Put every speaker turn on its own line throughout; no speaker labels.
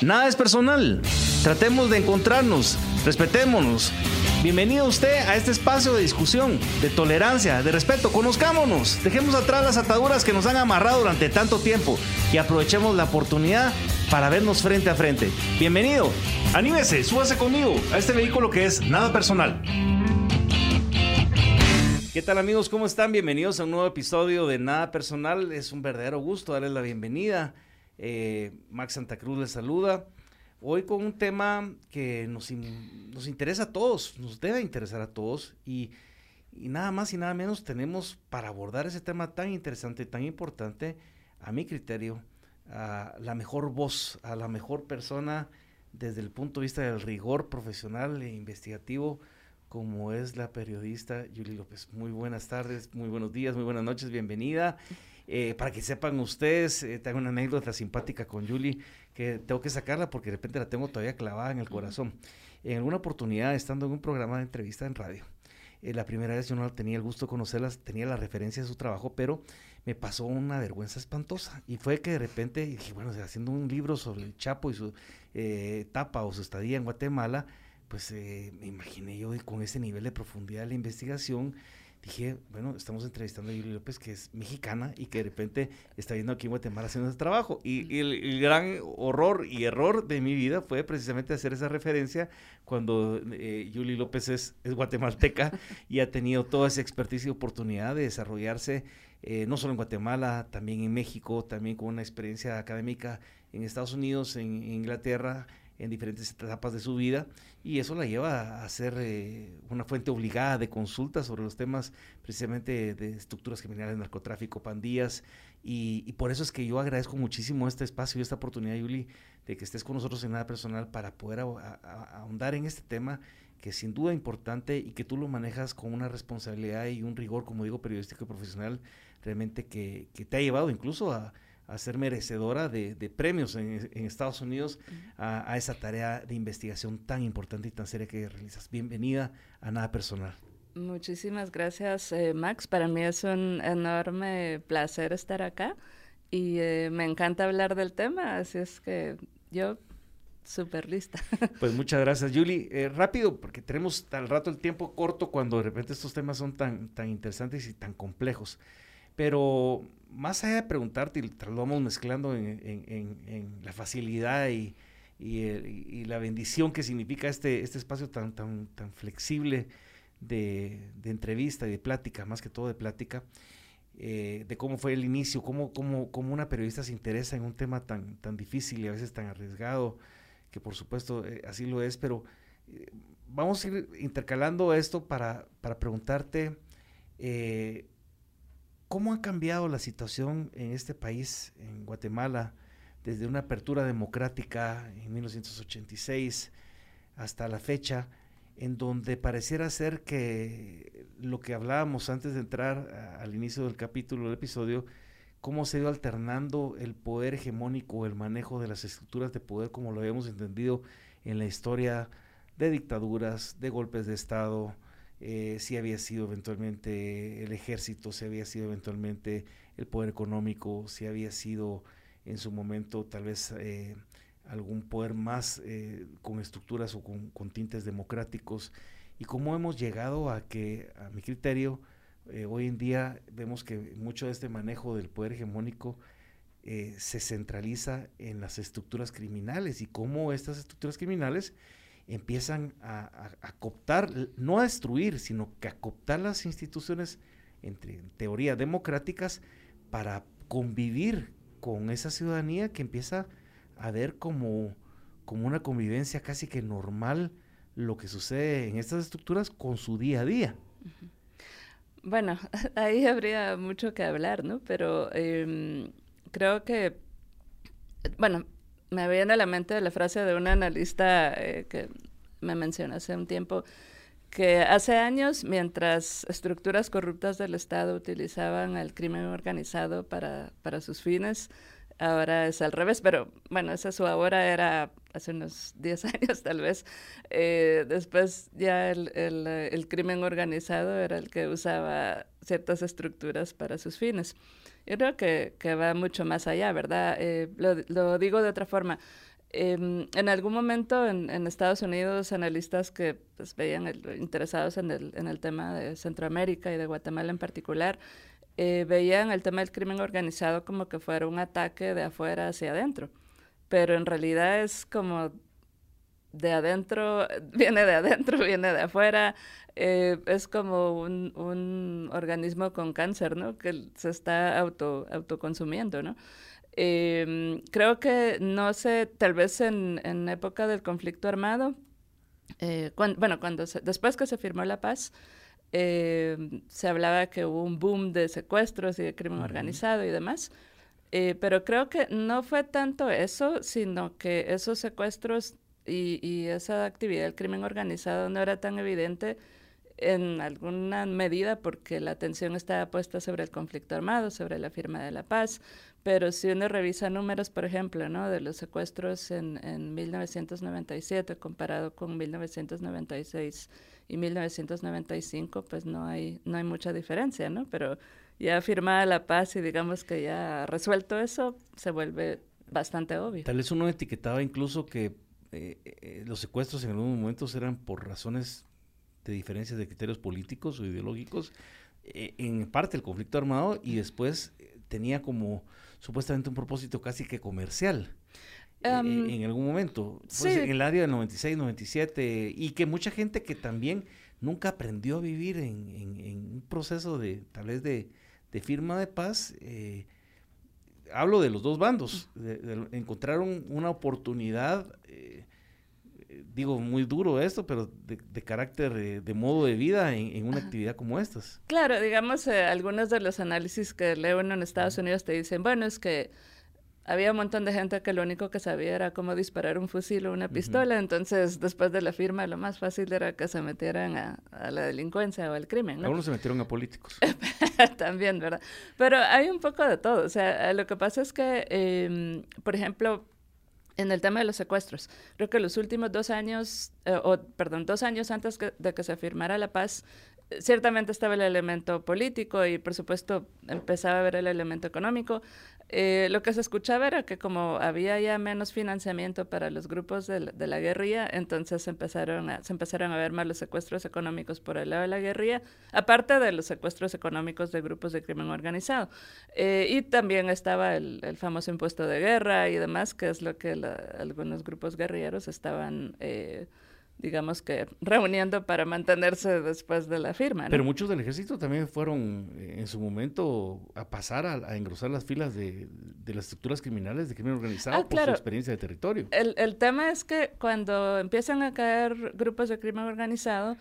Nada es personal. Tratemos de encontrarnos, respetémonos. Bienvenido usted a este espacio de discusión, de tolerancia, de respeto. Conozcámonos, dejemos atrás las ataduras que nos han amarrado durante tanto tiempo y aprovechemos la oportunidad para vernos frente a frente. Bienvenido, anímese, súbase conmigo a este vehículo que es nada personal. ¿Qué tal amigos? ¿Cómo están? Bienvenidos a un nuevo episodio de Nada Personal. Es un verdadero gusto darles la bienvenida. Eh, Max Santa Cruz les saluda. Hoy con un tema que nos, interesa a todos, nos debe interesar a todos y, y, nada más y nada menos tenemos para abordar ese tema tan interesante, tan importante, a mi criterio, a la mejor voz, a la mejor persona desde el punto de vista del rigor profesional e investigativo, como es la periodista Yuli López. Muy buenas tardes, muy buenos días, muy buenas noches, bienvenida. Eh, para que sepan ustedes, eh, tengo una anécdota simpática con Julie que tengo que sacarla porque de repente la tengo todavía clavada en el corazón. En alguna oportunidad, estando en un programa de entrevista en radio, eh, la primera vez yo no tenía el gusto de conocerlas, tenía la referencia de su trabajo, pero me pasó una vergüenza espantosa. Y fue que de repente dije, bueno, haciendo un libro sobre el Chapo y su etapa o su estadía en Guatemala, pues me imaginé yo con ese nivel de profundidad de la investigación dije, bueno, estamos entrevistando a Yuli López, que es mexicana y que de repente está viendo aquí en Guatemala haciendo ese trabajo. Y, el, gran horror y error de mi vida fue precisamente hacer esa referencia cuando eh, Yuli López es, guatemalteca y ha tenido toda esa expertise y oportunidad de desarrollarse eh, no solo en Guatemala, también en México, también con una experiencia académica en Estados Unidos, en Inglaterra, en diferentes etapas de su vida y eso la lleva a ser eh, una fuente obligada de consulta sobre los temas precisamente de, estructuras criminales, narcotráfico, pandillas y, por eso es que yo agradezco muchísimo este espacio y esta oportunidad, Yuli, de que estés con nosotros en nada personal para poder ahondar en este tema que sin duda importante y que tú lo manejas con una responsabilidad y un rigor, como digo, periodístico y profesional, realmente que te ha llevado incluso a a ser merecedora de, premios en, Estados Unidos a, esa tarea de investigación tan importante y tan seria que realizas. Bienvenida a Nada Personal.
Muchísimas gracias, eh, Max. Para mí es un enorme placer estar acá y eh, me encanta hablar del tema, así es que yo súper lista.
Pues muchas gracias, Julie. Eh, rápido, porque tenemos al rato el tiempo corto cuando de repente estos temas son tan, tan interesantes y tan complejos. Pero más allá de preguntarte, y lo vamos mezclando en, la facilidad y, la bendición que significa este, este espacio tan, flexible de, entrevista y de plática, más que todo de plática, eh, de cómo fue el inicio, cómo, una periodista se interesa en un tema tan, difícil y a veces tan arriesgado, que por supuesto eh, así lo es, pero eh, vamos a ir intercalando esto para preguntarte ¿Cómo ha cambiado la situación en este país, en Guatemala, desde una apertura democrática en 1986 hasta la fecha, en donde pareciera ser que lo que hablábamos antes de entrar al inicio del capítulo, del episodio, cómo se ha ido alternando el poder hegemónico, el manejo de las estructuras de poder, como lo habíamos entendido en la historia de dictaduras, de golpes de Estado, eh, si había sido eventualmente el ejército, si había sido eventualmente el poder económico, si había sido en su momento tal vez eh, algún poder más eh, con estructuras o con, tintes democráticos, y cómo hemos llegado a que, a mi criterio, hoy en día vemos que mucho de este manejo del poder hegemónico se centraliza en las estructuras criminales y cómo estas estructuras criminales empiezan a, cooptar, no a destruir, sino que a cooptar las instituciones, entre, en teoría, democráticas, para convivir con esa ciudadanía que empieza a ver como, como una convivencia casi que normal lo que sucede en estas estructuras con su día a día.
Bueno, ahí habría mucho que hablar, ¿no? Pero em, creo que, bueno, me viene a la mente la frase de un analista eh, que me mencionó hace un tiempo, que hace años, mientras estructuras corruptas del Estado utilizaban al crimen organizado para, para sus fines, ahora es al revés, pero bueno, esa su ahora era hace unos 10 años tal vez. Eh, después ya el, el, crimen organizado era el que usaba ciertas estructuras para sus fines. Yo creo que, va mucho más allá, ¿verdad? Eh, lo, digo de otra forma. Em, en algún momento en, en, Estados Unidos, analistas que pues, veían interesados en el, en el tema de Centroamérica y de Guatemala en particular, eh, veían el tema del crimen organizado como que fuera un ataque de afuera hacia adentro, pero en realidad es como de adentro, viene de adentro, viene de afuera, eh, es como un, un, organismo con cáncer, ¿no? Que se está auto, autoconsumiendo, ¿no? Eh, creo que, no sé, tal vez en, en época del conflicto armado, eh, bueno, cuando después que se firmó la paz, eh, se hablaba que hubo un boom de secuestros y de crimen organizado y demás. Eh, pero creo que no fue tanto eso, sino que esos secuestros y, y, esa actividad del crimen organizado no era tan evidente en alguna medida porque la atención estaba puesta sobre el conflicto armado, sobre la firma de la paz, pero si uno revisa números, por ejemplo, ¿no? de los secuestros en, en 1997 comparado con 1996 y 1995, pues no hay, no hay mucha diferencia, ¿no? Pero ya firmada la paz y digamos que ya resuelto eso, se vuelve bastante obvio.
Tal vez uno etiquetaba incluso que eh, eh, los secuestros en algunos momentos eran por razones de diferencias de criterios políticos o ideológicos, eh, en parte el conflicto armado y después tenía como supuestamente un propósito casi que comercial. Um, en algún momento, pues, en el área del 96, 97, y que mucha gente que también nunca aprendió a vivir en, en, un proceso de tal vez de, de firma de paz, eh, hablo de los dos bandos, encontraron una oportunidad, eh, digo muy duro esto, pero de, carácter de modo de vida en, una actividad como estas.
Claro, digamos, eh, algunos de los análisis que leo en Estados Unidos te dicen, bueno, es que había un montón de gente que lo único que sabía era cómo disparar un fusil o una pistola, entonces después de la firma lo más fácil era que se metieran a, la delincuencia o al crimen. ¿no?
Algunos se metieron a políticos.
También, ¿verdad? Pero hay un poco de todo, o sea, lo que pasa es que, em, por ejemplo, en el tema de los secuestros, creo que los últimos dos años, eh, o perdón, dos años antes de que se firmara la paz, ciertamente estaba el elemento político y por supuesto empezaba a ver el elemento económico. Eh, lo que se escuchaba era que como había ya menos financiamiento para los grupos de la, guerrilla, entonces empezaron a, se empezaron a ver más los secuestros económicos por el lado de la guerrilla, aparte de los secuestros económicos de grupos de crimen organizado. Eh, y también estaba el, famoso impuesto de guerra y demás, que es lo que algunos grupos guerrilleros estaban... Eh, digamos que reuniendo para mantenerse después de la firma.
Pero muchos del ejército también fueron eh, en su momento a pasar a, engrosar las filas de, las estructuras criminales de crimen organizado ah, por su experiencia de territorio.
El, el tema es que cuando empiezan a caer grupos de crimen organizado,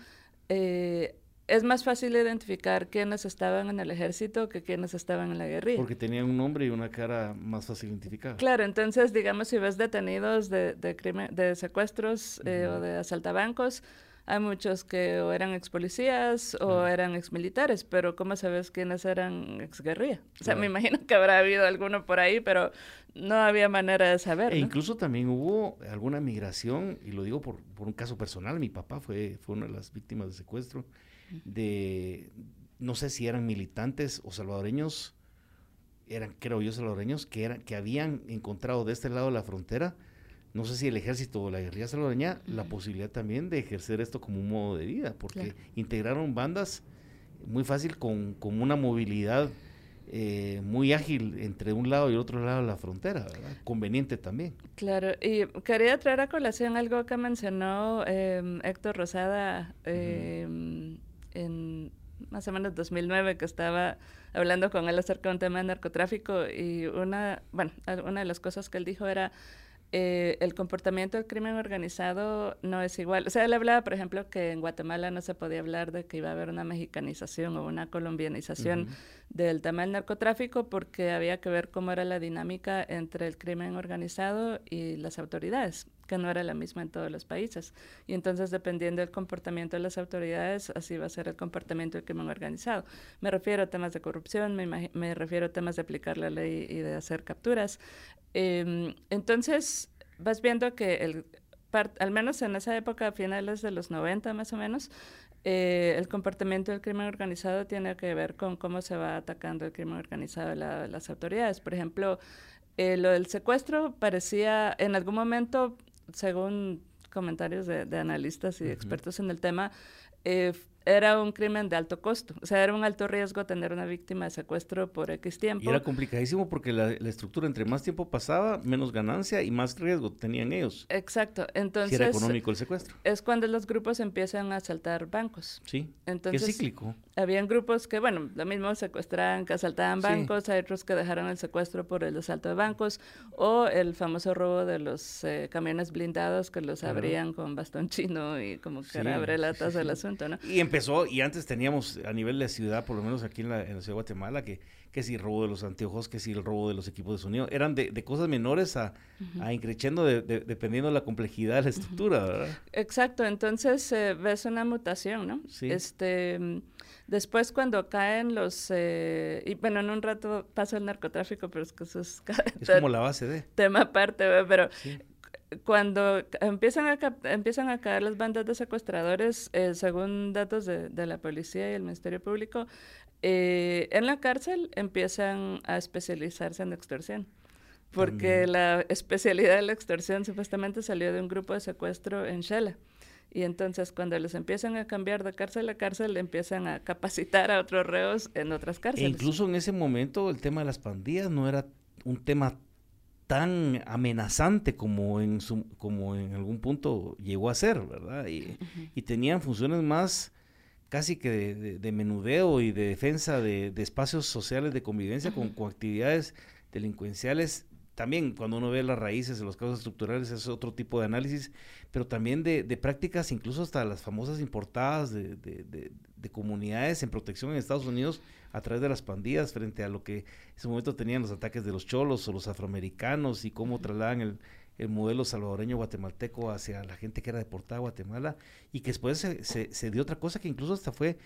eh, es más fácil identificar quiénes estaban en el ejército que quiénes estaban en la guerrilla.
Porque tenían un nombre y una cara más fácil identificar.
Claro, entonces, digamos, si ves detenidos de, de, crimen, de secuestros eh, o de asaltabancos, hay muchos que o eran ex policías o eran ex militares, pero ¿cómo sabes quiénes eran ex guerrilla? O sea, me imagino que habrá habido alguno por ahí, pero no había manera de saber.
E incluso también hubo alguna migración, y lo digo por, por un caso personal, mi papá fue, fue una de las víctimas de secuestro de, no sé si eran militantes o salvadoreños, eran, creo yo, salvadoreños, que, eran, que habían encontrado de este lado de la frontera, no sé si el ejército o la guerrilla salvadoreña, la posibilidad también de ejercer esto como un modo de vida, porque integraron bandas muy fácil con, con una movilidad eh, muy ágil entre un lado y otro lado de la frontera, conveniente también.
Claro, y quería traer a colación algo que mencionó em, Héctor Rosada eh, en más o menos 2009 que estaba hablando con él acerca de un tema de narcotráfico y una, bueno, una de las cosas que él dijo era eh, el comportamiento del crimen organizado no es igual. O sea, él hablaba, por ejemplo, que en Guatemala no se podía hablar de que iba a haber una mexicanización o una colombianización del tema del narcotráfico porque había que ver cómo era la dinámica entre el crimen organizado y las autoridades, que no era la misma en todos los países. Y entonces, dependiendo del comportamiento de las autoridades, así va a ser el comportamiento del crimen organizado. Me refiero a temas de corrupción, me, me refiero a temas de aplicar la ley y de hacer capturas. Em, entonces, vas viendo que el, al menos en esa época, a finales de los 90 más o menos, eh, el comportamiento del crimen organizado tiene que ver con cómo se va atacando el crimen organizado de las autoridades. Por ejemplo, eh, lo del secuestro parecía, en algún momento, según comentarios de, analistas y expertos en el tema, eh, era un crimen de alto costo. O sea, era un alto riesgo tener una víctima de secuestro por X tiempo.
Y era complicadísimo porque la, estructura, entre más tiempo pasaba, menos ganancia y más riesgo tenían ellos.
Exacto. Entonces.
era económico el secuestro.
Es cuando los grupos empiezan a asaltar bancos.
Sí. Entonces. Qué cíclico.
Habían grupos que, bueno, lo mismo secuestraban, que asaltaban bancos, hay otros que dejaron el secuestro por el asalto de bancos, o el famoso robo de los eh, camiones blindados que los abrían con bastón chino y como que sí, abre latas del asunto, ¿no?
Y empezó, y antes teníamos a nivel de ciudad, por lo menos aquí en la, en la ciudad de Guatemala, que, que si el robo de los anteojos, que si el robo de los equipos de sonido, eran de, de cosas menores a, a increciendo de, dependiendo de la complejidad de la estructura, ¿verdad?
Exacto, entonces eh, ves una mutación, ¿no? Sí. Este, después cuando caen los, eh, y bueno, en un rato pasa el narcotráfico, pero es que eso es...
Es como la base de...
Tema aparte, pero... Sí cuando empiezan a, empiezan a caer las bandas de secuestradores, eh, según datos de, de, la policía y el Ministerio Público, eh, en la cárcel empiezan a especializarse en extorsión. Porque la especialidad de la extorsión supuestamente salió de un grupo de secuestro en Shela. Y entonces cuando les empiezan a cambiar de cárcel a cárcel, empiezan a capacitar a otros reos en otras e cárceles.
E incluso en ese momento el tema de las pandillas no era un tema tan amenazante como en, su, como en algún punto llegó a ser, ¿verdad? Y, y tenían funciones más casi que de, menudeo y de defensa de, espacios sociales de convivencia con, actividades delincuenciales. También cuando uno ve las raíces de los casos estructurales es otro tipo de análisis, pero también de, prácticas, incluso hasta las famosas importadas de, comunidades en protección en Estados Unidos a través de las pandillas frente a lo que en ese momento tenían los ataques de los cholos o los afroamericanos y cómo trasladan el, el modelo salvadoreño guatemalteco hacia la gente que era deportada a Guatemala y que después se, se, dio otra cosa que incluso hasta fue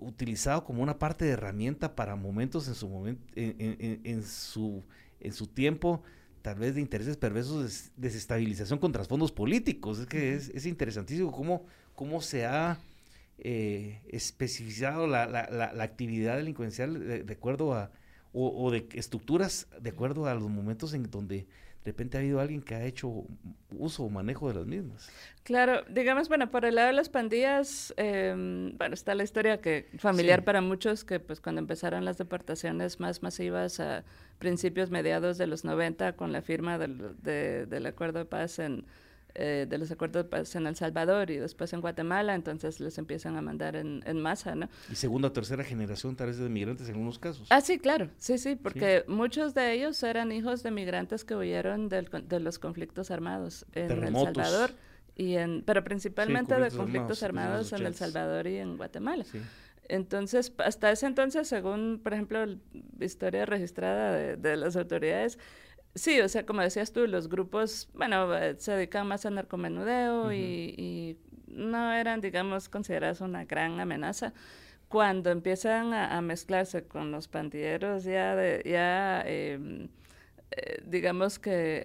utilizado como una parte de herramienta para momentos en su momento en, en, su en su tiempo tal vez de intereses perversos de desestabilización con trasfondos políticos. Es que es, es interesantísimo cómo, cómo se ha eh, especificado la, la, la, actividad delincuencial de, acuerdo a o, o, de estructuras de acuerdo a los momentos en donde de repente ha habido alguien que ha hecho uso o manejo de las mismas.
Claro, digamos, bueno, por el lado de las pandillas, em, bueno, está la historia que familiar para muchos, que pues cuando empezaron las deportaciones más masivas a principios, mediados de los 90, con la firma del, del acuerdo de paz en eh, de los acuerdos de paz en El Salvador y después en Guatemala, entonces les empiezan a mandar en, en masa, ¿no?
Y segunda o tercera generación tal vez de migrantes en algunos casos.
Ah, sí, claro, sí, sí, porque muchos de ellos eran hijos de migrantes que huyeron del, de los conflictos armados en El Salvador. Y en, pero principalmente de conflictos armados, en El Salvador y en Guatemala. Entonces, hasta ese entonces, según, por ejemplo, la historia registrada de, de las autoridades, Sí, o sea, como decías tú, los grupos, bueno, eh, se dedican más al narcomenudeo y, no eran, digamos, considerados una gran amenaza. Cuando empiezan a, mezclarse con los pandilleros ya, de, ya em, eh, digamos que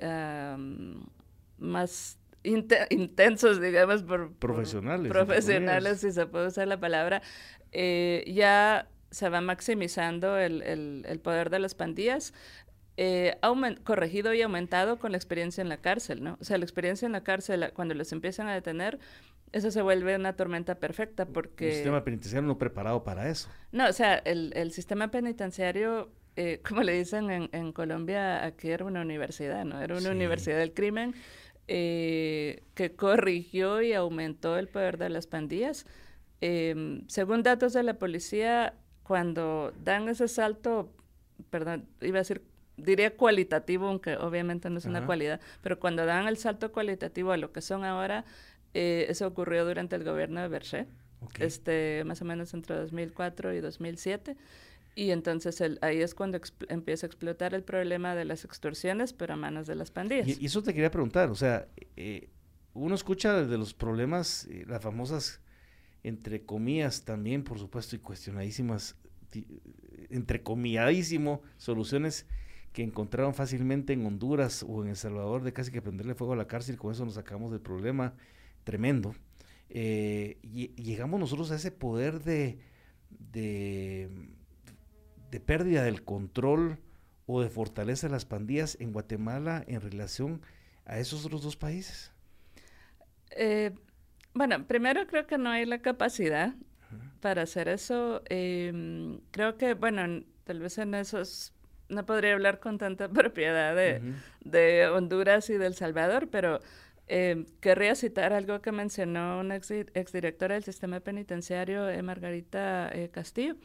más intensos, digamos, por
profesionales.
profesionales, si se puede usar la palabra, eh, ya se va maximizando el, el, el, poder de las pandillas eh, corregido y aumentado con la experiencia en la cárcel, ¿no? O sea, la experiencia en la cárcel, cuando los empiezan a detener, eso se vuelve una tormenta perfecta porque...
El sistema penitenciario no preparado para eso.
No, o sea, el, el sistema penitenciario, eh, como le dicen en, en, Colombia, aquí era una universidad, ¿no? Era una universidad del crimen eh, que corrigió y aumentó el poder de las pandillas. Em, según datos de la policía, cuando dan ese salto, perdón, iba a decir diría cualitativo, aunque obviamente no es una cualidad, pero cuando dan el salto cualitativo a lo que son ahora, eh, eso ocurrió durante el gobierno de Berger, este, más o menos entre 2004 y 2007. Y entonces ahí es cuando empieza a explotar el problema de las extorsiones, pero a manos de las pandillas.
Y, eso te quería preguntar, o sea, eh, uno escucha de los problemas, eh, las famosas, entre comillas también, por supuesto, y cuestionadísimas, entre comilladísimo, soluciones que encontraron fácilmente en Honduras o en El Salvador de casi que prenderle fuego a la cárcel, con eso nos sacamos del problema tremendo. Eh, y llegamos nosotros a ese poder de, de, pérdida del control o de fortaleza de las pandillas en Guatemala en relación a esos otros dos países?
Eh, bueno, primero creo que no hay la capacidad para hacer eso. Em, creo que, bueno, tal vez en esos no podría hablar con tanta propiedad de, de Honduras y del Salvador, pero eh, querría citar algo que mencionó una ex, exdirectora del sistema penitenciario, eh, Margarita eh, Castillo,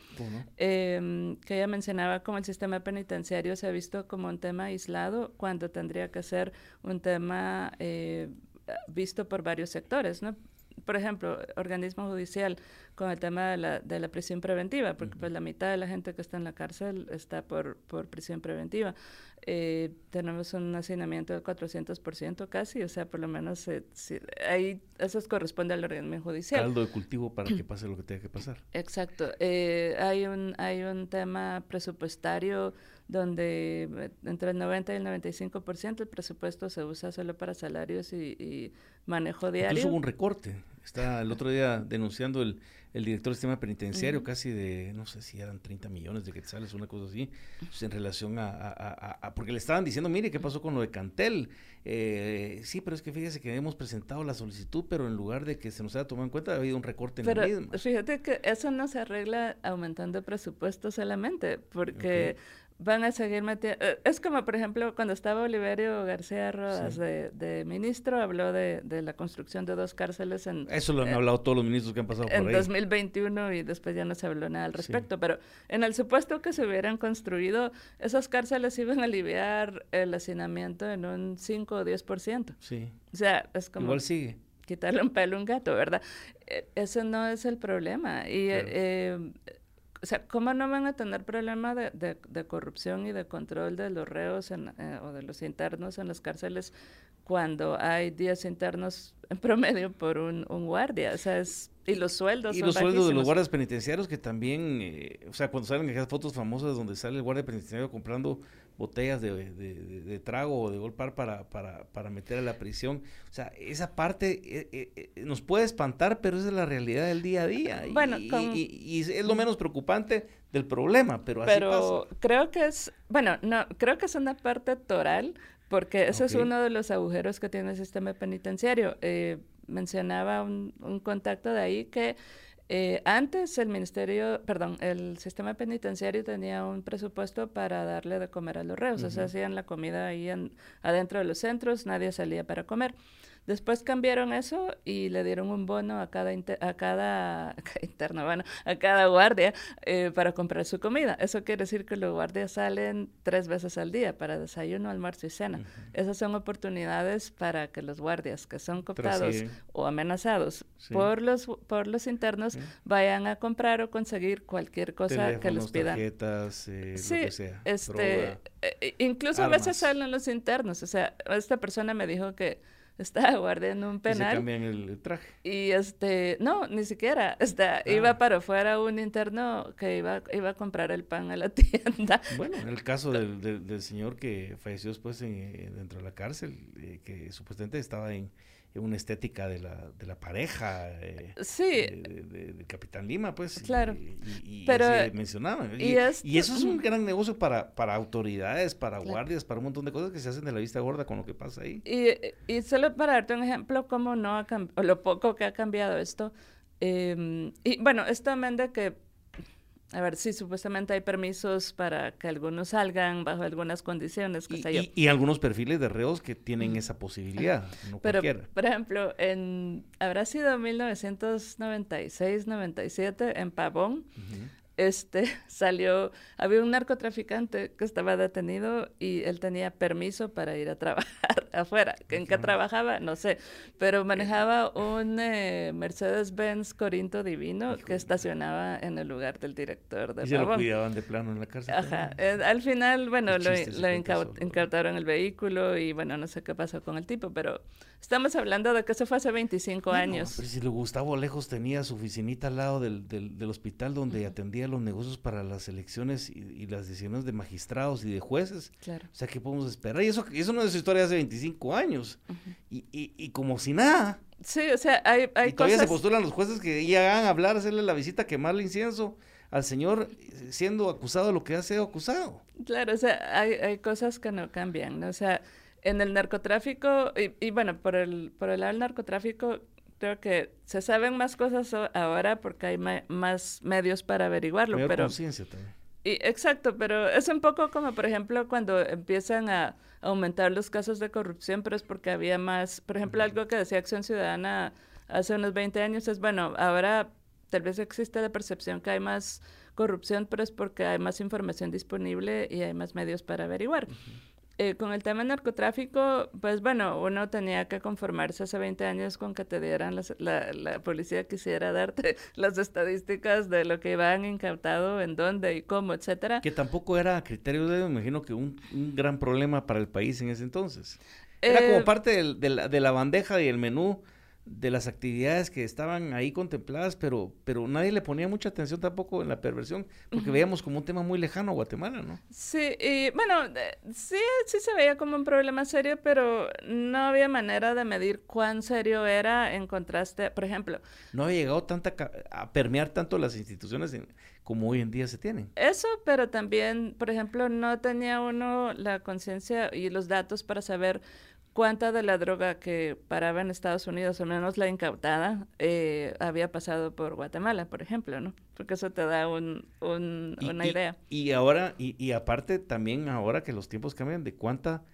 em, que ella mencionaba cómo el sistema penitenciario se ha visto como un tema aislado cuando tendría que ser un tema visto por varios sectores, ¿no? Por ejemplo, organismo judicial con el tema de la, de la prisión preventiva, porque pues la mitad de la gente que está en la cárcel está por, por prisión preventiva. Eh, tenemos un hacinamiento del 400% casi, o sea, por lo menos eh, ahí eso corresponde al orden judicial.
Caldo de cultivo para que pase lo que tenga que pasar.
Exacto. Eh, hay, un, hay un tema presupuestario donde entre el 90 y el 95% del presupuesto se usa solo para salarios y, manejo diario.
Incluso hubo un recorte. Está el otro día denunciando el, el director del sistema penitenciario, casi de, no sé si eran 30 millones de quetzales, una cosa así, pues, en relación a, a, porque le estaban diciendo, mire, ¿qué pasó con lo de Cantel? Eh, sí, pero es que fíjese que hemos presentado la solicitud, pero en lugar de que se nos haya tomado en cuenta, ha habido un recorte en
pero,
la misma.
Fíjate que eso no se arregla aumentando presupuesto solamente, porque van a seguir metiendo. Eh, es como, por ejemplo, cuando estaba Oliverio García Rodas de, ministro, habló de, la construcción de dos cárceles en.
Eso lo han hablado todos los ministros que han pasado por
ahí. En 2021 y después ya no se habló nada al respecto. Pero en el supuesto que se hubieran construido, esas cárceles iban a aliviar el hacinamiento en un 5 o 10%.
Sí.
O sea, es como.
Igual sigue.
Quitarle un pelo a un gato, ¿verdad? E, ese no es el problema. Y. Eh, o sea, ¿cómo no van a tener problema de, de, corrupción y de control de los reos en, eh, o de los internos en las cárceles cuando hay 10 internos en promedio por un, un guardia? O sea, es, y los sueldos.
Y los sueldos de los guardias penitenciarios que también, eh, o sea, cuando salen esas fotos famosas donde sale el guardia penitenciario comprando botellas de, de, de, trago o de golpar para, para, para, meter a la prisión. O sea, esa parte eh, eh, nos puede espantar, pero esa es la realidad del día a día. Bueno, y, y, es lo menos preocupante del problema, pero así
pero creo que es, bueno, no, creo que es una parte toral, porque ese es uno de los agujeros que tiene el sistema penitenciario. Eh, mencionaba un, un contacto de ahí que eh, antes el ministerio, perdón, el sistema penitenciario tenía un presupuesto para darle de comer a los reos, o sea, hacían la comida ahí adentro de los centros, nadie salía para comer. Después cambiaron eso y le dieron un bono a cada, a cada, interno, bueno, a cada guardia eh, para comprar su comida. Eso quiere decir que los guardias salen tres veces al día para desayuno, almuerzo y cena. Esas son oportunidades para que los guardias que son cooptados o amenazados por los por los internos vayan a comprar o conseguir cualquier cosa que les pidan.
Tarjetas, eh,
sí, lo que sea, este, eh, incluso a veces salen los internos. O sea, esta persona me dijo que estaba guardando un penal.
Y se cambian el, traje.
Y este, no, ni siquiera, está, iba ah. para afuera un interno que iba, iba a comprar el pan a la tienda.
Bueno, en el caso del, del, señor que falleció después dentro de la cárcel, eh, que supuestamente estaba en una estética de la, de la pareja eh,
sí.
de, Capitán Lima, pues.
Claro.
Y, Pero, mencionaban. Y, eso es un gran negocio para, para autoridades, para guardias, para un montón de cosas que se hacen de la vista gorda con lo que pasa ahí.
Y, solo para darte un ejemplo, cómo no ha cambiado, o lo poco que ha cambiado esto. Em, y bueno, esto también de que a ver, sí, supuestamente hay permisos para que algunos salgan bajo algunas condiciones,
y, y, algunos perfiles de reos que tienen esa posibilidad, no
Pero,
cualquiera.
por ejemplo, en, habrá sido 1996-97 en Pavón, este, salió, había un narcotraficante que estaba detenido y él tenía permiso para ir a trabajar afuera. ¿En qué trabajaba? No sé. Pero manejaba un eh, Mercedes-Benz Corinto Divino que estacionaba en el lugar del director de
Y se lo cuidaban de plano en la cárcel.
Ajá. Eh, al final, bueno, lo, lo incautaron el vehículo y bueno, no sé qué pasó con el tipo, pero estamos hablando de que eso fue hace 25 años.
Pero si Gustavo Lejos tenía su oficinita al lado del, del, hospital donde atendía los negocios para las elecciones y, las decisiones de magistrados y de jueces. Claro. O sea, ¿qué podemos esperar? Y eso, eso no es historia de hace 25 años. y, y, y, como si nada.
Sí, o sea, hay, hay
y todavía se postulan los jueces que ya hagan hablar, hacerle la visita, quemarle incienso al señor siendo acusado de lo que ha sido acusado.
Claro, o sea, hay, hay cosas que no cambian, ¿no? O sea, en el narcotráfico, y, y, bueno, por el, por el lado del narcotráfico, creo que se saben más cosas ahora porque hay más medios para averiguarlo. Mayor pero
conciencia también.
Y, exacto, pero es un poco como, por ejemplo, cuando empiezan a aumentar los casos de corrupción, pero es porque había más, por ejemplo, algo que decía Acción Ciudadana hace unos 20 años es, bueno, ahora tal vez existe la percepción que hay más corrupción, pero es porque hay más información disponible y hay más medios para averiguar. Eh, con el tema narcotráfico, pues bueno, uno tenía que conformarse hace 20 años con que te dieran la, la, policía quisiera darte las estadísticas de lo que iban incautado, en dónde y cómo, etcétera.
Que tampoco era criterio de, me imagino que un, un gran problema para el país en ese entonces. Era como eh, parte del, de, la, de la bandeja y el menú de las actividades que estaban ahí contempladas, pero, pero nadie le ponía mucha atención tampoco en la perversión, porque veíamos como un tema muy lejano a Guatemala, ¿no?
Sí, y bueno, sí, sí se veía como un problema serio, pero no había manera de medir cuán serio era en contraste, por ejemplo.
No había llegado tanta a permear tanto las instituciones como hoy en día se tienen.
Eso, pero también, por ejemplo, no tenía uno la conciencia y los datos para saber cuánta de la droga que paraba en Estados Unidos, o menos la incautada, eh, había pasado por Guatemala, por ejemplo, ¿no? Porque eso te da un, una idea.
Y ahora, y, aparte también ahora que los tiempos cambian, de cuánta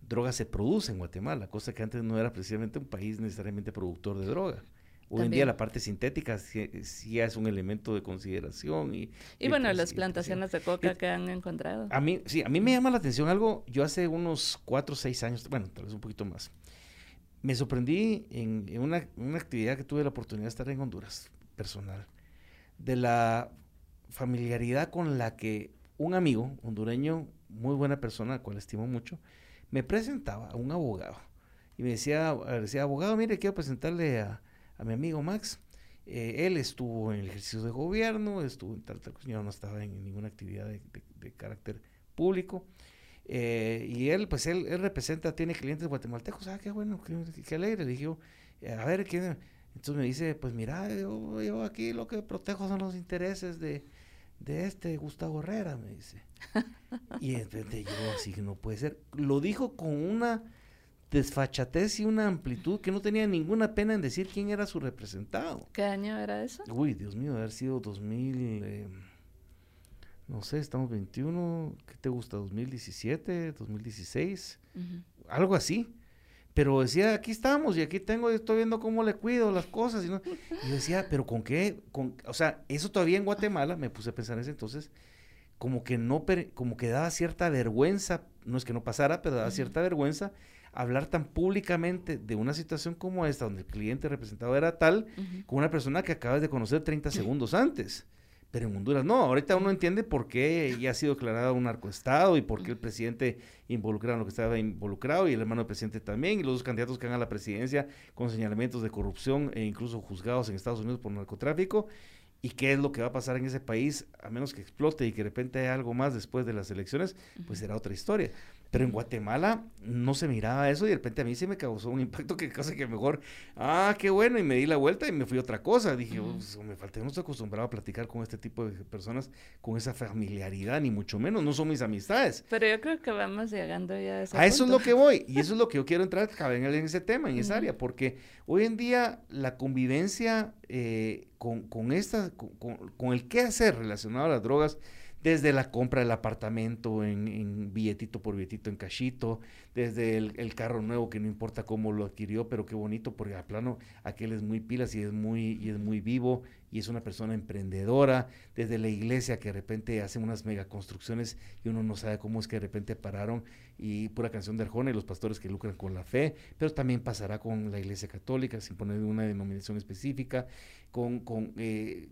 droga se produce en Guatemala, cosa que antes no era precisamente un país necesariamente productor de droga. Hoy en día la parte sintética sí, es un elemento de consideración. Y,
y bueno, las plantaciones de coca que han encontrado.
A mí, sí, a mí me llama la atención algo, yo hace unos cuatro o seis años, bueno, tal vez un poquito más, me sorprendí en, una, una, actividad que tuve la oportunidad de estar en Honduras, personal, de la familiaridad con la que un amigo hondureño, muy buena persona, al cual estimo mucho, me presentaba a un abogado. Y me decía, decía, abogado, mire, quiero presentarle a a mi amigo Max. Eh, él estuvo en el ejercicio de gobierno, estuvo en tal, tal yo no estaba en ninguna actividad de, carácter público. Eh, y él, pues él, él, representa, tiene clientes guatemaltecos. Ah, qué bueno, qué, alegre. Le dije, eh, a ver, ¿quién? Entonces me dice, pues mira, yo, yo, aquí lo que protejo son los intereses de, de este Gustavo Herrera, me dice. y entonces yo así que no puede ser. Lo dijo con una desfachatez y una amplitud que no tenía ninguna pena en decir quién era su representado.
¿Qué año era eso?
Uy, Dios mío, debe haber sido 2000, eh, no sé, estamos 21, ¿qué te gusta? 2017, 2016, algo así. Pero decía, aquí estamos y aquí tengo, estoy viendo cómo le cuido las cosas. Y, no, y decía, pero ¿con qué? Con, o sea, eso todavía en Guatemala, me puse a pensar en ese entonces, como que no, como que daba cierta vergüenza, no es que no pasara, pero daba cierta vergüenza hablar tan públicamente de una situación como esta, donde el cliente representado era tal, con una persona que acabas de conocer 30 segundos antes. Pero en Honduras no, ahorita uno entiende por qué ya ha sido declarado un narcoestado y por qué el presidente involucrado en lo que estaba involucrado y el hermano del presidente también y los dos candidatos que han a la presidencia con señalamientos de corrupción e incluso juzgados en Estados Unidos por narcotráfico y qué es lo que va a pasar en ese país a menos que explote y que de repente haya algo más después de las elecciones, pues será otra historia. Pero en Guatemala no se miraba eso y de repente a mí sí me causó un impacto que casi que mejor, ah, qué bueno, y me di la vuelta y me fui a otra cosa. Dije, me falté, no estoy acostumbrado a platicar con este tipo de personas con esa familiaridad, ni mucho menos, no son mis amistades.
Pero yo creo que vamos llegando ya a
ese A eso es lo que voy, y eso es lo que yo quiero entrar en ese tema, en esa área, porque hoy en día la convivencia eh, con, con, esta, con, con el qué hacer relacionado a las drogas, desde la compra del apartamento en, billetito por billetito en cachito, desde el, carro nuevo que no importa cómo lo adquirió, pero qué bonito, porque a plano aquel es muy pilas y es muy, y es muy vivo y es una persona emprendedora, desde la iglesia que de repente hacen unas mega construcciones y uno no sabe cómo es que de repente pararon y pura canción de Arjona y los pastores que lucran con la fe, pero también pasará con la iglesia católica, sin poner una denominación específica, con, con eh,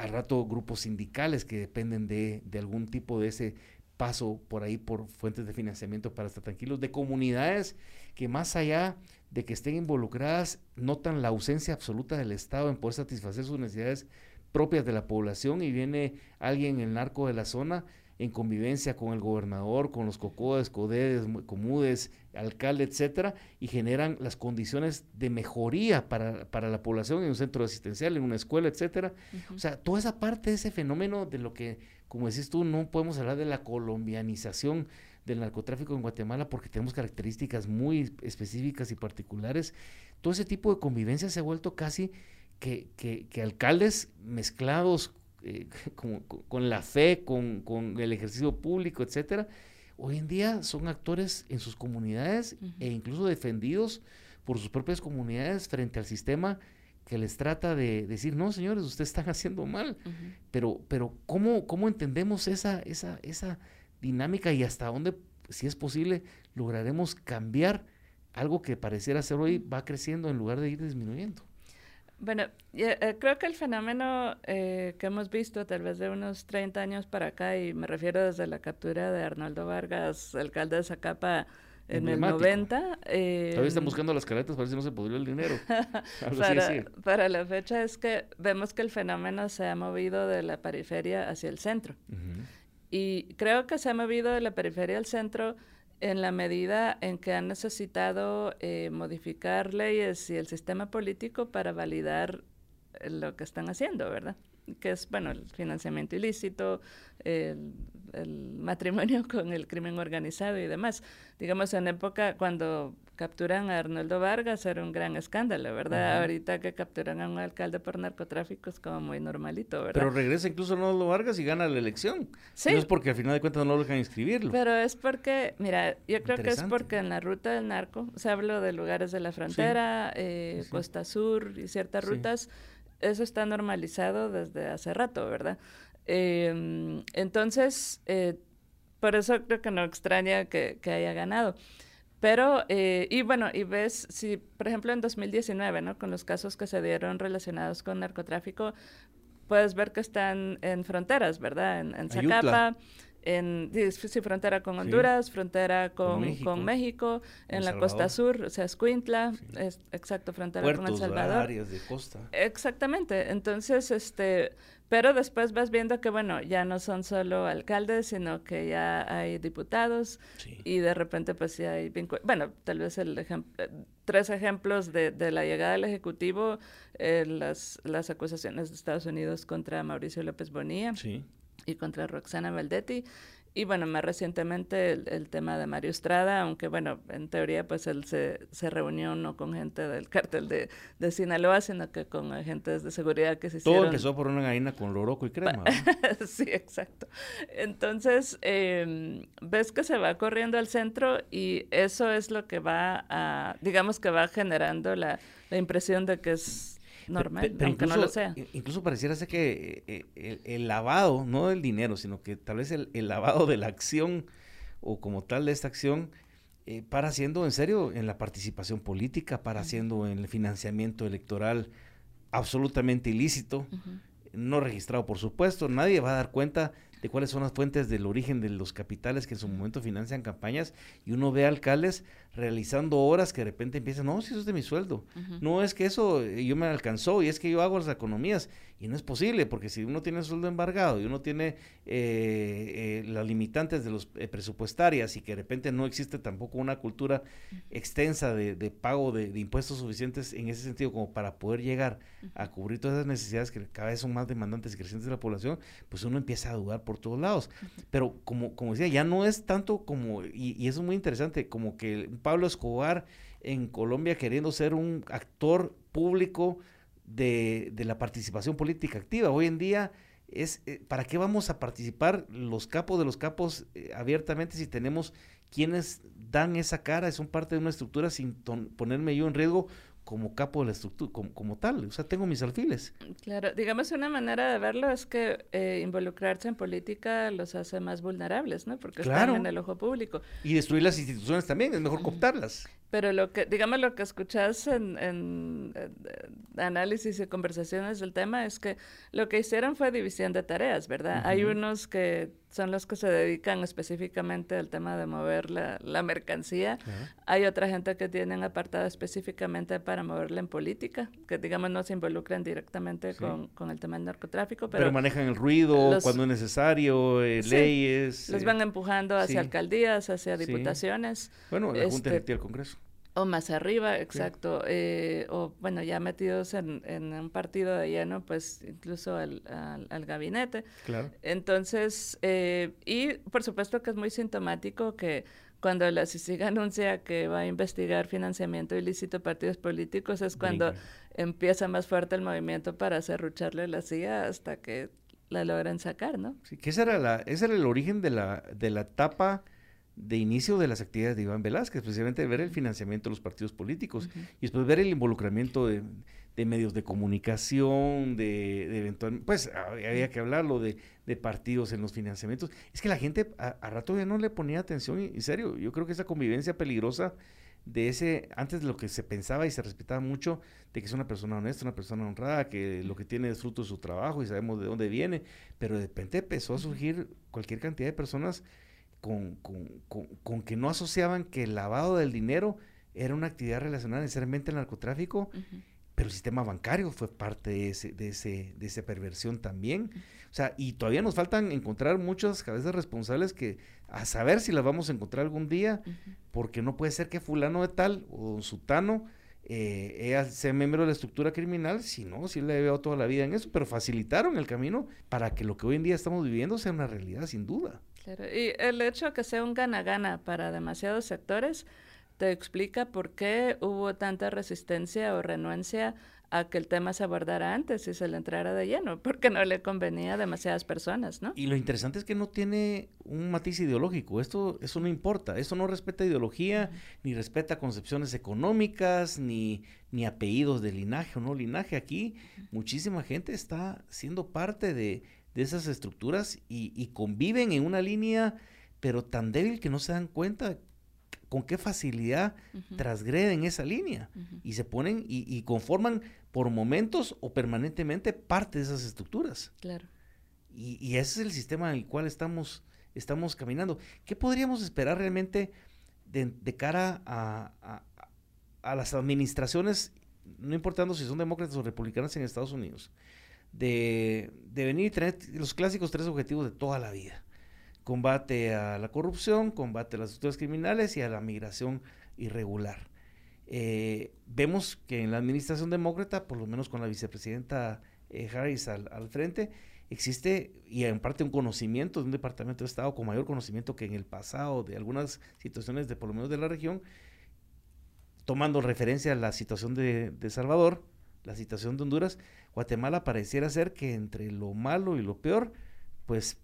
al rato grupos sindicales que dependen de, de algún tipo de ese paso por ahí por fuentes de financiamiento para estar tranquilos, de comunidades que más allá de que estén involucradas notan la ausencia absoluta del Estado en poder satisfacer sus necesidades propias de la población y viene alguien, el narco de la zona, en convivencia con el gobernador, con los cocodes, codedes, comudes, alcalde, etcétera, y generan las condiciones de mejoría para, para, la población en un centro asistencial, en una escuela, etcétera. O sea, toda esa parte de ese fenómeno de lo que, como decís tú, no podemos hablar de la colombianización del narcotráfico en Guatemala porque tenemos características muy específicas y particulares. Todo ese tipo de convivencia se ha vuelto casi que, que, alcaldes mezclados eh, con, la fe, con, con, el ejercicio público, etcétera, hoy en día son actores en sus comunidades e incluso defendidos por sus propias comunidades frente al sistema que les trata de decir, no, señores, ustedes están haciendo mal. Pero, pero ¿cómo, ¿cómo entendemos esa, esa, esa dinámica y hasta dónde, si es posible, lograremos cambiar algo que pareciera ser hoy va creciendo en lugar de ir disminuyendo.
Bueno, eh, creo que el fenómeno eh, que hemos visto tal vez de unos 30 años para acá, y me refiero desde la captura de Arnoldo Vargas, alcalde de Zacapa, en el 90.
Eh, Todavía están buscando las caretas para ver si no se pudrió el dinero.
para, para, la fecha es que vemos que el fenómeno se ha movido de la periferia hacia el centro. Y creo que se ha movido de la periferia al centro en la medida en que han necesitado eh, modificar leyes y el sistema político para validar lo que están haciendo, ¿verdad? Que es, bueno, el financiamiento ilícito, el el matrimonio con el crimen organizado y demás. Digamos, en época cuando capturan a Arnoldo Vargas era un gran escándalo, ¿verdad? Ahorita que capturan a un alcalde por narcotráfico es como muy normalito, ¿verdad?
Pero regresa incluso Arnoldo Vargas y gana la elección. Sí. No es porque al final de cuentas no lo dejan inscribirlo.
Pero es porque, mira, yo creo que es porque en la ruta del narco, se habla de lugares de la frontera, eh, Costa Sur y ciertas rutas, eso está normalizado desde hace rato, ¿verdad? Em, entonces, eh, por eso creo que no extraña que, haya ganado. Pero, eh, y bueno, y ves, si por ejemplo en 2019, ¿no? Con los casos que se dieron relacionados con narcotráfico, puedes ver que están en fronteras, ¿verdad? En, en Zacapa, en sí, frontera con Honduras, frontera con, México, en la costa sur, o sea, Escuintla, es, exacto, frontera con El Salvador.
áreas de costa.
Exactamente, entonces, este, pero después vas viendo que, bueno, ya no son solo alcaldes, sino que ya hay diputados y de repente pues sí hay Bueno, tal vez el ejemplo, tres ejemplos de, de, la llegada del Ejecutivo, eh, las, las acusaciones de Estados Unidos contra Mauricio López Bonilla. y contra Roxana Valdetti y bueno, más recientemente el, tema de Mario Estrada, aunque bueno, en teoría pues él se, se reunió no con gente del cártel de, de, Sinaloa, sino que con agentes de seguridad que se hicieron...
Todo empezó por una gallina con loroco y crema.
sí, exacto. Entonces, em, ves que se va corriendo al centro y eso es lo que va a, digamos que va generando la, la impresión de que es normal, aunque no lo sea.
Incluso pareciera ser que eh, el, lavado, no del dinero, sino que tal vez el, lavado de la acción o como tal de esta acción, eh, para siendo en serio en la participación política, para siendo en el financiamiento electoral absolutamente ilícito, no registrado por supuesto, nadie va a dar cuenta de cuáles son las fuentes del origen de los capitales que en su momento financian campañas y uno ve alcaldes realizando horas que de repente empiezan, no, si eso es de mi sueldo, no es que eso eh, yo me alcanzó y es que yo hago las economías. Y no es posible porque si uno tiene sueldo embargado y uno tiene eh, eh, las limitantes de los presupuestarias y que de repente no existe tampoco una cultura extensa de, pago de, impuestos suficientes en ese sentido como para poder llegar a cubrir todas esas necesidades que cada vez son más demandantes y crecientes de la población, pues uno empieza a dudar por todos lados. Pero como, como decía, ya no es tanto como, y, y eso es muy interesante, como que Pablo Escobar en Colombia queriendo ser un actor público de, la participación política activa. Hoy en día es eh, ¿para qué vamos a participar los capos de los capos eh, abiertamente si tenemos quienes dan esa cara, son parte de una estructura sin ponerme yo en riesgo como capo de la estructura, como, tal, o sea, tengo mis alfiles.
Claro, digamos una manera de verlo es que eh, involucrarse en política los hace más vulnerables, ¿no? Porque están en el ojo público.
Y destruir las instituciones también, es mejor cooptarlas.
Pero lo que, digamos, lo que escuchas en, en, análisis y conversaciones del tema es que lo que hicieron fue división de tareas, ¿verdad? Hay unos que son los que se dedican específicamente al tema de mover la, la mercancía. Hay otra gente que tienen apartado específicamente para moverla en política, que digamos no se involucran directamente con, con, el tema del narcotráfico. Pero,
pero manejan el ruido cuando es necesario, eh, leyes.
Los van eh, empujando hacia alcaldías, hacia diputaciones.
Bueno, la Junta este, del Congreso.
O más arriba, exacto. Eh, o bueno, ya metidos en, en, un partido de lleno, pues incluso al, al, gabinete.
Claro.
Entonces, eh, y por supuesto que es muy sintomático que cuando la CICIG anuncia que va a investigar financiamiento ilícito de partidos políticos, es cuando empieza más fuerte el movimiento para cerrucharle la silla hasta que la logran sacar, ¿no?
Sí, que ese era, la, ese era el origen de la, de la etapa de inicio de las actividades de Iván Velázquez, precisamente ver el financiamiento de los partidos políticos y después ver el involucramiento de, medios de comunicación, de, de eventual, pues había que hablarlo de, de, partidos en los financiamientos. Es que la gente a, rato ya no le ponía atención, y, en serio, yo creo que esa convivencia peligrosa de ese, antes de lo que se pensaba y se respetaba mucho, de que es una persona honesta, una persona honrada, que lo que tiene es fruto de su trabajo y sabemos de dónde viene, pero de repente empezó a surgir cualquier cantidad de personas con, con, que no asociaban que el lavado del dinero era una actividad relacionada necesariamente al narcotráfico, pero el sistema bancario fue parte de ese, de ese, de esa perversión también. O sea, y todavía nos faltan encontrar muchas cabezas responsables que a saber si las vamos a encontrar algún día, porque no puede ser que fulano de tal o sutano eh, sea miembro de la estructura criminal, si no, si le veo toda la vida en eso, pero facilitaron el camino para que lo que hoy en día estamos viviendo sea una realidad, sin duda.
Claro. Y el hecho de que sea un gana-gana para demasiados sectores te explica por qué hubo tanta resistencia o renuencia a que el tema se abordara antes y se le entrara de lleno, porque no le convenía a demasiadas personas, ¿no?
Y lo interesante es que no tiene un matiz ideológico, esto eso no importa, eso no respeta ideología, ni respeta concepciones económicas, ni, ni apellidos de linaje o no linaje. Aquí muchísima gente está siendo parte de de esas estructuras y, conviven en una línea, pero tan débil que no se dan cuenta con qué facilidad transgreden esa línea y se ponen y, conforman por momentos o permanentemente parte de esas estructuras.
Claro.
Y, ese es el sistema en el cual estamos, estamos caminando. ¿Qué podríamos esperar realmente de, cara a, a, las administraciones, no importando si son demócratas o republicanas en Estados Unidos? De, venir y tener los clásicos tres objetivos de toda la vida. Combate a la corrupción, combate a las estructuras criminales y a la migración irregular. Eh, vemos que en la administración demócrata, por lo menos con la vicepresidenta eh, Harris al, al, frente, existe y en parte un conocimiento de un departamento de Estado con mayor conocimiento que en el pasado de algunas situaciones de por lo menos de la región, tomando referencia a la situación de, de Salvador, la situación de Honduras, Guatemala pareciera ser que entre lo malo y lo peor, pues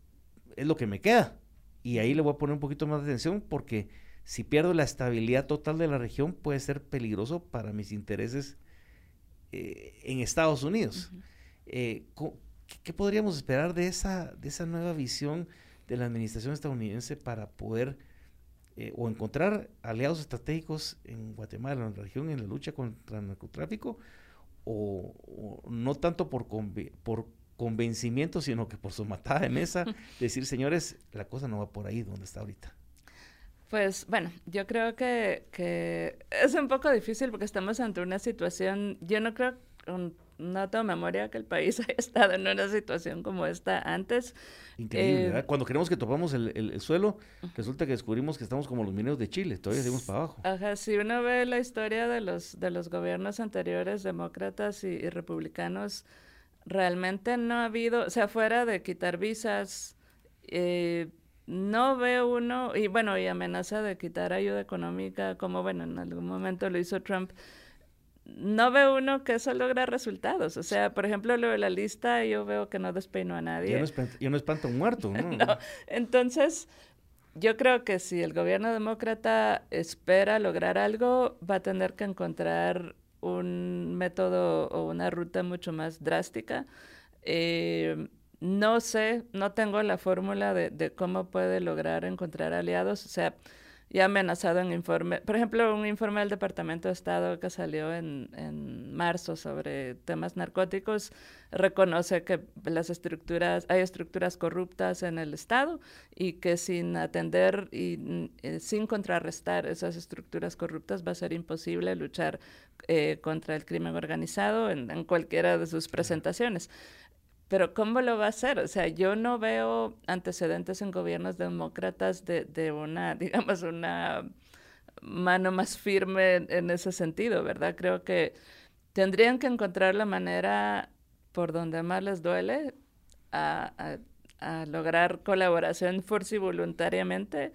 es lo que me queda. Y ahí le voy a poner un poquito más de atención porque si pierdo la estabilidad total de la región puede ser peligroso para mis intereses eh, en Estados Unidos. Eh, ¿qué, podríamos esperar de esa, de esa nueva visión de la administración estadounidense para poder eh, o encontrar aliados estratégicos en Guatemala, en la región, en la lucha contra el narcotráfico? O, no tanto por, por convencimiento, sino que por su matada de mesa, decir, señores, la cosa no va por ahí donde está ahorita.
Pues bueno, yo creo que, que es un poco difícil porque estamos ante una situación, yo no creo, no tengo memoria que el país haya estado en una situación como esta antes.
Increíble, eh, Cuando queremos que topamos el, suelo, resulta que descubrimos que estamos como los mineros de Chile, todavía seguimos para abajo.
Ajá, si uno ve la historia de los, de los gobiernos anteriores, demócratas y, republicanos, realmente no ha habido, o sea, fuera de quitar visas, eh, no veo uno, y bueno, y amenaza de quitar ayuda económica, como bueno, en algún momento lo hizo Trump, no ve uno que eso logra resultados. O sea, por ejemplo, lo de la lista, yo veo que no despeino a nadie.
Yo no espanto, un muerto,
¿no? Entonces, yo creo que si el gobierno demócrata espera lograr algo, va a tener que encontrar un método o una ruta mucho más drástica. Eh, no sé, no tengo la fórmula de, de, cómo puede lograr encontrar aliados. O sea, ya amenazado en informe, por ejemplo, un informe del Departamento de Estado que salió en, en, marzo sobre temas narcóticos reconoce que las estructuras, hay estructuras corruptas en el Estado y que sin atender y eh, sin contrarrestar esas estructuras corruptas va a ser imposible luchar eh, contra el crimen organizado en, en cualquiera de sus presentaciones. Pero ¿cómo lo va a hacer? O sea, yo no veo antecedentes en gobiernos demócratas de, de una, digamos, una mano más firme en, ese sentido, ¿verdad? Creo que tendrían que encontrar la manera por donde más les duele a, a, lograr colaboración y voluntariamente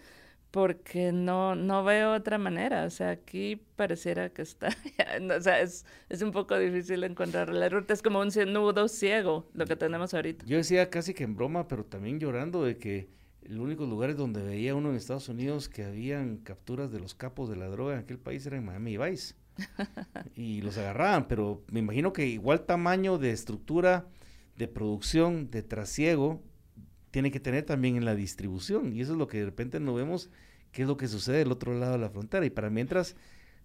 porque no, no veo otra manera. O sea, aquí pareciera que está, o sea, es, es, un poco difícil encontrar la ruta. Es como un nudo ciego lo que tenemos ahorita.
Yo decía casi que en broma, pero también llorando de que los únicos lugares donde veía uno en Estados Unidos que habían capturas de los capos de la droga en aquel país era en Miami Vice. y los agarraban, pero me imagino que igual tamaño de estructura, de producción, de trasiego, tiene que tener también en la distribución. Y eso es lo que de repente no vemos, qué es lo que sucede del otro lado de la frontera. Y para mientras,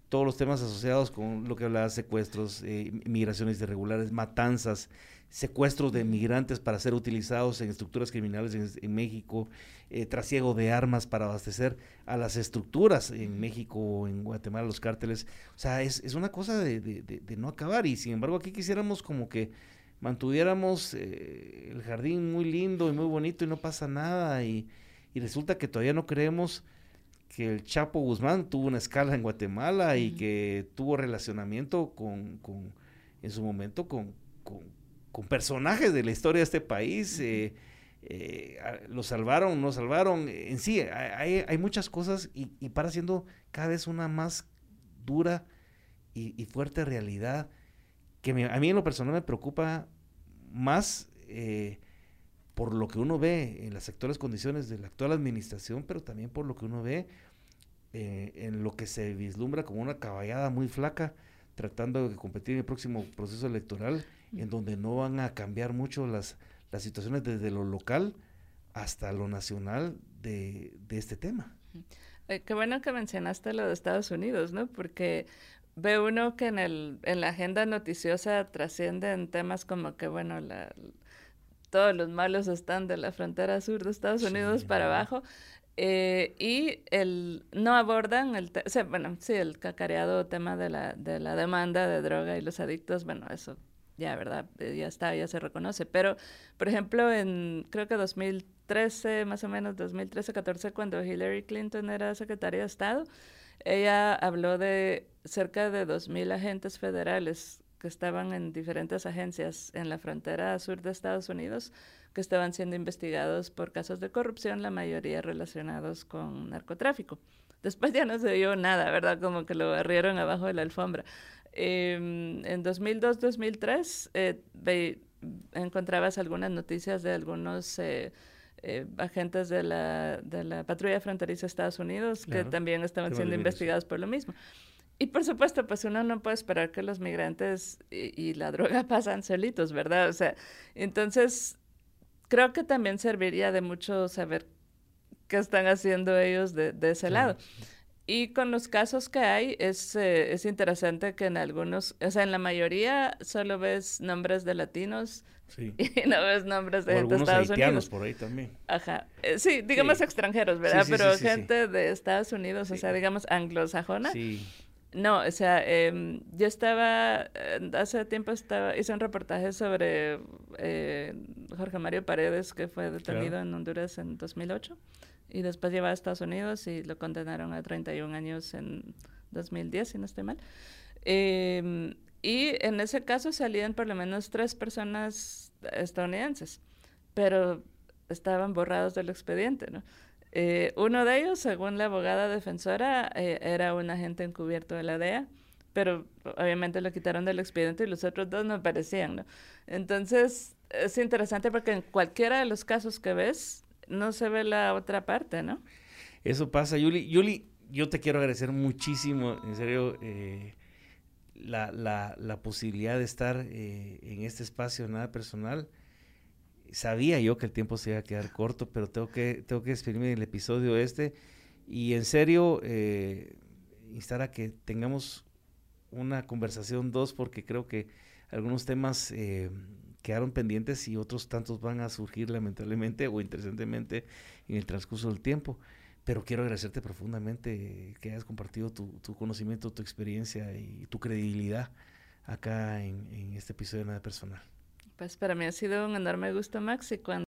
todos los temas asociados con lo que hablaba, secuestros, eh, migraciones irregulares, matanzas, secuestros de migrantes para ser utilizados en estructuras criminales en, México, eh, trasiego de armas para abastecer a las estructuras en México o en Guatemala, los cárteles. O sea, es, es una cosa de, de, de, no acabar. Y sin embargo, aquí quisiéramos como que mantuviéramos eh, el jardín muy lindo y muy bonito y no pasa nada y, resulta que todavía no creemos que el Chapo Guzmán tuvo una escala en Guatemala y que tuvo relacionamiento con, con en su momento con, con, personajes de la historia de este país. Eh, eh, lo salvaron, no salvaron. En sí, hay, hay muchas cosas y, y, para siendo cada vez una más dura y, y fuerte realidad que a mí en lo personal me preocupa más eh, por lo que uno ve en las actuales condiciones de la actual administración, pero también por lo que uno ve eh, en lo que se vislumbra como una caballada muy flaca, tratando de competir en el próximo proceso electoral, en donde no van a cambiar mucho las, las situaciones desde lo local hasta lo nacional de, de este tema.
Eh, qué bueno que mencionaste lo de Estados Unidos, ¿no? Porque ve uno que en, el, en la agenda noticiosa trascienden temas como que, bueno, la, todos los malos están de la frontera sur de Estados Unidos para abajo. Eh, y el, no abordan el, o sea, bueno, sí, el cacareado tema de la, de la demanda de droga y los adictos, bueno, eso ya, ¿verdad? Eh, ya está, ya se reconoce. Pero, por ejemplo, en creo que 2013, más o menos 2013-14, cuando Hillary Clinton era secretaria de Estado, ella habló de cerca de 2.000 agentes federales que estaban en diferentes agencias en la frontera sur de Estados Unidos que estaban siendo investigados por casos de corrupción, la mayoría relacionados con narcotráfico. Después ya no se dio nada, ¿verdad? Como que lo barrieron abajo de la alfombra. Em, en 2002-2003 eh, encontrabas algunas noticias de algunos... Eh, eh, agentes de la, de la patrulla fronteriza de Estados Unidos que también estaban siendo investigados por lo mismo. Y por supuesto, pues uno no puede esperar que los migrantes y, la droga pasan solitos, ¿verdad? O sea, entonces creo que también serviría de mucho saber qué están haciendo ellos de, de ese lado. Y con los casos que hay, es, eh, es interesante que en algunos, o sea, en la mayoría solo ves nombres de latinos sí. y no ves nombres de gente de Estados Unidos.
por ahí también.
Ajá. Eh, sí, digamos extranjeros, ¿verdad? Pero gente de Estados Unidos, o sea, digamos anglosajona. Sí. No, o sea, eh, yo estaba, eh, hace tiempo estaba, hice un reportaje sobre Jorge Mario Paredes, que fue detenido en Honduras en 2008 y después lleva a Estados Unidos y lo condenaron a 31 años en 2010, si no estoy mal. Em, y en ese caso salían por lo menos tres personas estadounidenses, pero estaban borrados del expediente, ¿no? Eh, uno de ellos, según la abogada defensora, eh, era un agente encubierto de la DEA, pero obviamente lo quitaron del expediente y los otros dos no aparecían, ¿no? Entonces, es interesante porque en cualquiera de los casos que ves, no se ve la otra parte, ¿no?
Eso pasa, Yuli. Yuli, yo te quiero agradecer muchísimo, en serio, eh, la, la, la, posibilidad de estar eh, en este espacio nada personal. Sabía yo que el tiempo se iba a quedar corto, pero tengo que, tengo que despedirme del episodio este y en serio eh, instar a que tengamos una conversación dos porque creo que algunos temas eh, quedaron pendientes y otros tantos van a surgir lamentablemente o interesantemente en el transcurso del tiempo. Pero quiero agradecerte profundamente que hayas compartido tu, conocimiento, tu experiencia y tu credibilidad acá en, en este episodio de Nada Personal.
Pues para mí ha sido un enorme gusto, Max, y cuando